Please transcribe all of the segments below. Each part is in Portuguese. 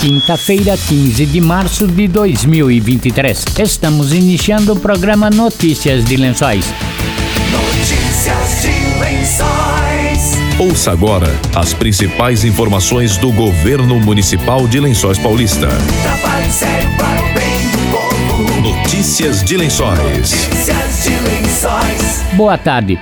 quinta-feira, 15 de março de 2023. Estamos iniciando o programa Notícias de Lençóis. Notícias de Lençóis. Ouça agora as principais informações do governo municipal de Lençóis Paulista. Trabalho sério para o bem do povo. Notícias de Lençóis. Notícias de Lençóis. Boa tarde.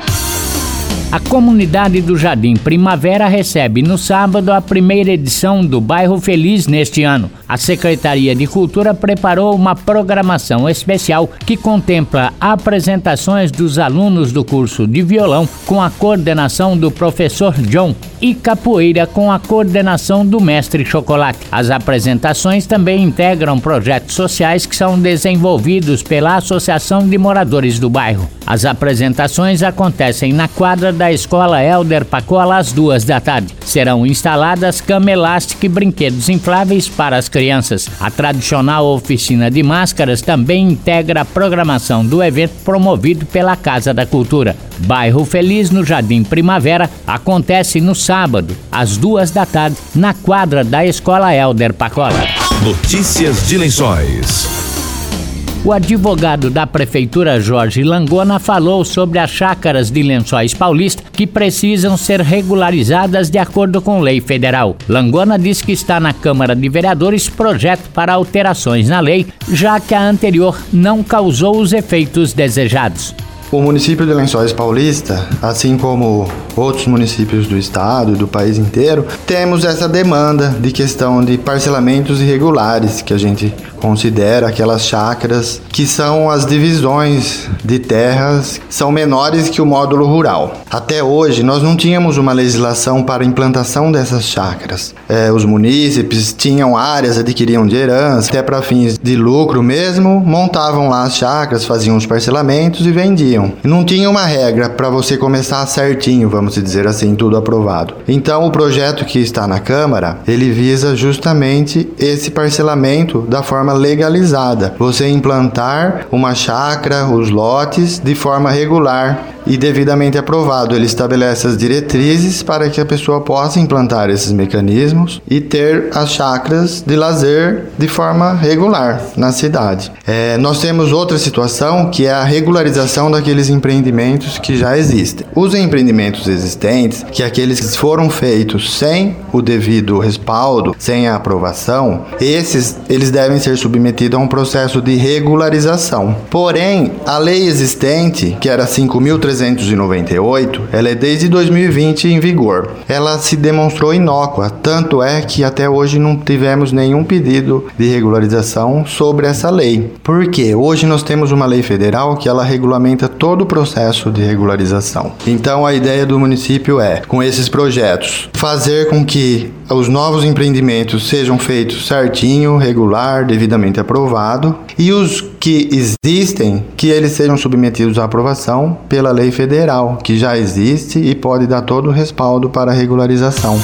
A comunidade do Jardim Primavera recebe no sábado a primeira edição do Bairro Feliz neste ano. A Secretaria de Cultura preparou uma programação especial que contempla apresentações dos alunos do curso de violão com a coordenação do professor John e capoeira com a coordenação do mestre Chocolate. As apresentações também integram projetos sociais que são desenvolvidos pela Associação de Moradores do Bairro. As apresentações acontecem na quadra da Escola Elder Pacola às duas da tarde. Serão instaladas cama elástica e brinquedos infláveis para as crianças. A tradicional oficina de máscaras também integra a programação do evento promovido pela Casa da Cultura. Bairro Feliz no Jardim Primavera acontece no sábado, às duas da tarde, na quadra da Escola Elder Pacola. Notícias de Lençóis. O advogado da Prefeitura Jorge Langona falou sobre as chácaras de Lençóis Paulista que precisam ser regularizadas de acordo com lei federal. Langona diz que está na Câmara de Vereadores projeto para alterações na lei, já que a anterior não causou os efeitos desejados. O município de Lençóis Paulista, assim como outros municípios do estado e do país inteiro, temos essa demanda de questão de parcelamentos irregulares, que a gente considera aquelas chácaras que são as divisões de terras são menores que o módulo rural. Até hoje nós não tínhamos uma legislação para implantação dessas chácaras. É, os munícipes tinham áreas, adquiriam de herança, até para fins de lucro mesmo, montavam lá as chácaras, faziam os parcelamentos e vendiam. Não tinha uma regra para você começar certinho, vamos dizer assim, tudo aprovado. Então o projeto que está na Câmara, ele visa justamente esse parcelamento da forma legalizada. Você implantar uma chácara, os lotes de forma regular e devidamente aprovado. Ele estabelece as diretrizes para que a pessoa possa implantar esses mecanismos e ter as chácaras de lazer de forma regular na cidade. É, nós temos outra situação que é a regularização daqueles empreendimentos que já existem. Os empreendimentos existentes, que aqueles que foram feitos sem o devido respaldo, sem a aprovação, esses eles devem ser submetidos a um processo de regularização. Porém, a lei existente, que era 5.300 398, ela é desde 2020 em vigor. Ela se demonstrou inócua, tanto é que até hoje não tivemos nenhum pedido de regularização sobre essa lei. Porque hoje nós temos uma lei federal que ela regulamenta todo o processo de regularização. Então a ideia do município é, com esses projetos, fazer com que os novos empreendimentos sejam feitos certinho, regular, devidamente aprovado e os que existem que eles sejam submetidos à aprovação pela lei federal, que já existe e pode dar todo o respaldo para a regularização.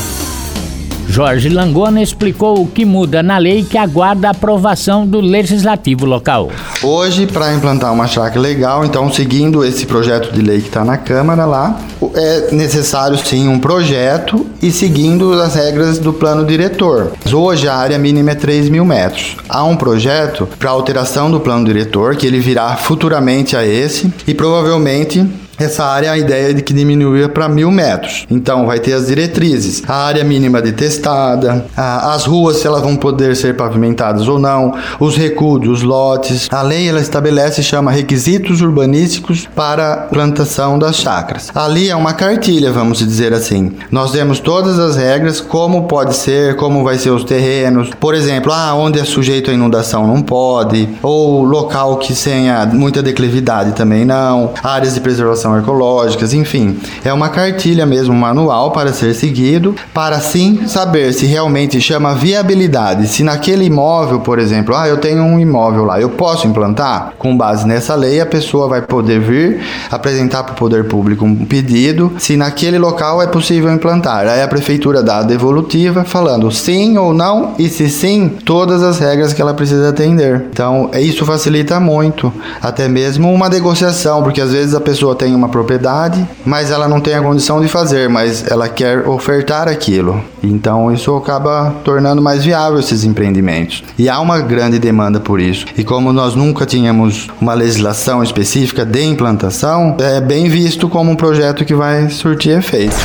Jorge Langona explicou o que muda na lei que aguarda a aprovação do legislativo local. Hoje, para implantar uma chácara legal, então seguindo esse projeto de lei que está na Câmara lá, é necessário sim um projeto e seguindo as regras do plano diretor. Hoje a área mínima é 3 mil metros. Há um projeto para alteração do plano diretor que ele virá futuramente a esse e provavelmente essa área, a ideia é de que diminuía para mil metros. Então, vai ter as diretrizes, a área mínima detestada, as ruas, se elas vão poder ser pavimentadas ou não, os recuos, os lotes. A lei, ela estabelece, chama requisitos urbanísticos para plantação das chacras. Ali é uma cartilha, vamos dizer assim. Nós temos todas as regras, como pode ser, como vai ser os terrenos. Por exemplo, ah, onde é sujeito a inundação não pode, ou local que tenha muita declividade também não, áreas de preservação conservação ecológicas, enfim. É uma cartilha mesmo, um manual para ser seguido, para sim saber se realmente chama viabilidade. Se naquele imóvel, por exemplo, ah, eu tenho um imóvel lá, eu posso implantar? Com base nessa lei, a pessoa vai poder vir apresentar para o poder público um pedido se naquele local é possível implantar. Aí a prefeitura dá a devolutiva falando sim ou não e se sim, todas as regras que ela precisa atender. Então, isso facilita muito, até mesmo uma negociação, porque às vezes a pessoa tem tem uma propriedade, mas ela não tem a condição de fazer, mas ela quer ofertar aquilo. Então isso acaba tornando mais viável esses empreendimentos. E há uma grande demanda por isso. E como nós nunca tínhamos uma legislação específica de implantação, é bem visto como um projeto que vai surtir efeito.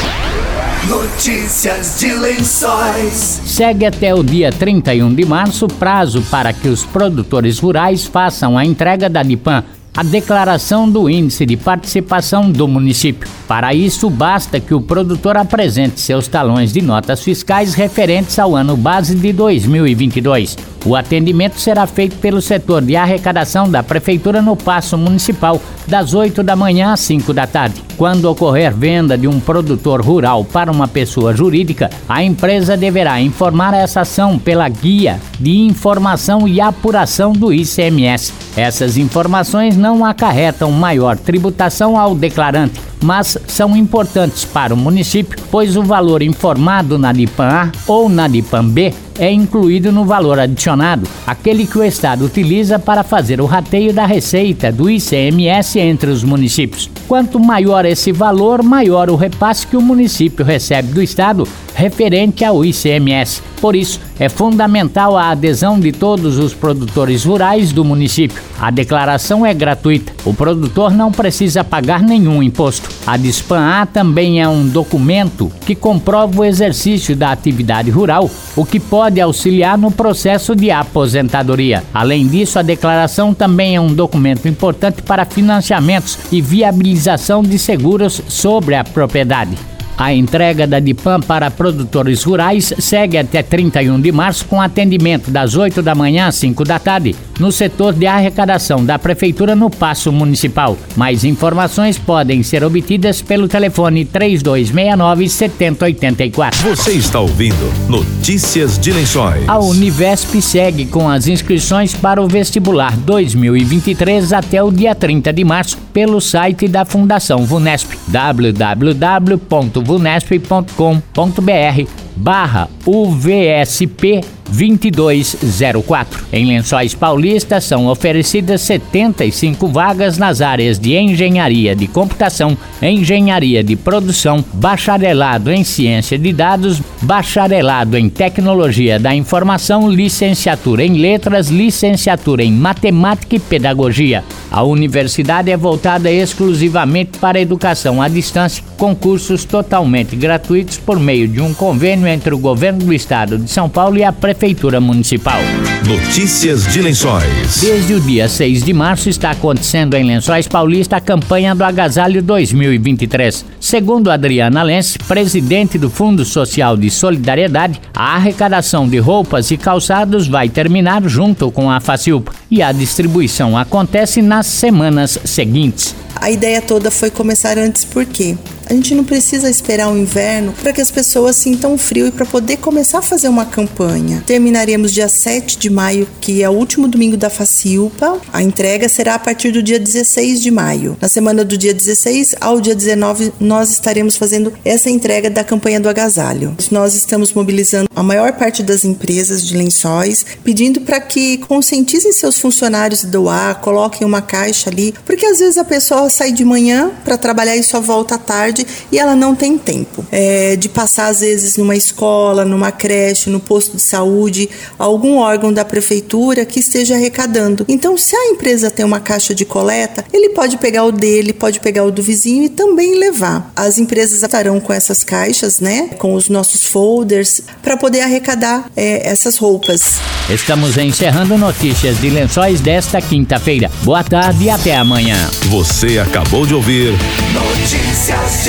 Notícias de Lençóis. Segue até o dia 31 de março prazo para que os produtores rurais façam a entrega da DIPAM, a declaração do índice de participação do município. Para isso, basta que o produtor apresente seus talões de notas fiscais referentes ao ano base de 2022. O atendimento será feito pelo setor de arrecadação da Prefeitura no Paço Municipal, das 8 da manhã às 5 da tarde. Quando ocorrer venda de um produtor rural para uma pessoa jurídica, a empresa deverá informar essa ação pela guia de informação e apuração do ICMS. Essas informações não acarretam maior tributação ao declarante, mas são importantes para o município, pois o valor informado na DIPAM A ou na DIPAM B é incluído no valor adicionado, aquele que o Estado utiliza para fazer o rateio da receita do ICMS entre os municípios. Quanto maior esse valor, maior o repasse que o município recebe do Estado referente ao ICMS. Por isso, é fundamental a adesão de todos os produtores rurais do município. A declaração é gratuita. O produtor não precisa pagar nenhum imposto. A DISPAN-A também é um documento que comprova o exercício da atividade rural, o que pode auxiliar no processo de aposentadoria. Além disso, a declaração também é um documento importante para financiamentos e viabilização de seguros sobre a propriedade. A entrega da DIPAM para produtores rurais segue até 31 de março com atendimento das 8 da manhã às 5 da tarde no setor de arrecadação da Prefeitura no Paço Municipal. Mais informações podem ser obtidas pelo telefone 3269-7084. Você está ouvindo Notícias de Lençóis. A Univesp segue com as inscrições para o vestibular 2023 até o dia 30 de março pelo site da Fundação Vunesp www.vunesp.com.br barra UVSP 2204. Em Lençóis Paulista são oferecidas 75 vagas nas áreas de Engenharia de Computação, Engenharia de Produção, Bacharelado em Ciência de Dados, Bacharelado em Tecnologia da Informação, Licenciatura em Letras, Licenciatura em Matemática e Pedagogia. A universidade é voltada exclusivamente para a educação à distância, com cursos totalmente gratuitos por meio de um convênio entre o governo do estado de São Paulo e a Prefeitura Municipal. Notícias de Lençóis. Desde o dia 6 de março está acontecendo em Lençóis Paulista a campanha do Agasalho 2023. Segundo Adriana Lenz, presidente do Fundo Social de Solidariedade, a arrecadação de roupas e calçados vai terminar junto com a Facilpa e a distribuição acontece nas semanas seguintes. A ideia toda foi começar antes porque a gente não precisa esperar o inverno para que as pessoas sintam frio e para poder começar a fazer uma campanha. Terminaremos dia 7 de maio, que é o último domingo da Facilpa. A entrega será a partir do dia 16 de maio. Na semana do dia 16 ao dia 19, nós estaremos fazendo essa entrega da campanha do agasalho. Nós estamos mobilizando a maior parte das empresas de lençóis, pedindo para que conscientizem seus funcionários de doar, coloquem uma caixa ali, porque às vezes a pessoa sai de manhã para trabalhar e só volta à tarde e ela não tem tempo é, de passar às vezes numa escola, numa creche, no posto de saúde, algum órgão da prefeitura que esteja arrecadando. Então, se a empresa tem uma caixa de coleta, ele pode pegar o dele, pode pegar o do vizinho e também levar. As empresas estarão com essas caixas, né, com os nossos folders, para poder arrecadar é, essas roupas. Estamos encerrando notícias de Lençóis desta quinta-feira. Boa tarde e até amanhã. Você acabou de ouvir Notícias de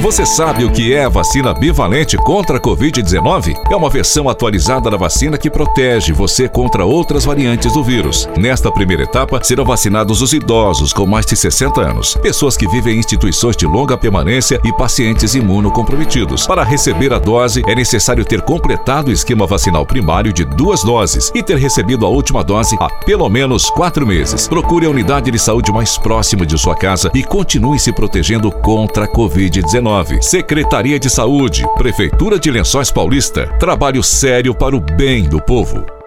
Você sabe o que é a vacina bivalente contra a Covid-19? É uma versão atualizada da vacina que protege você contra outras variantes do vírus. Nesta primeira etapa, serão vacinados os idosos com mais de 60 anos, pessoas que vivem em instituições de longa permanência e pacientes imunocomprometidos. Para receber a dose, é necessário ter completado o esquema vacinal primário de duas doses e ter recebido a última dose há pelo menos quatro meses. Procure a unidade de saúde mais próximo de sua casa e continue se protegendo contra a Covid-19. Secretaria de Saúde, Prefeitura de Lençóis Paulista. Trabalho sério para o bem do povo.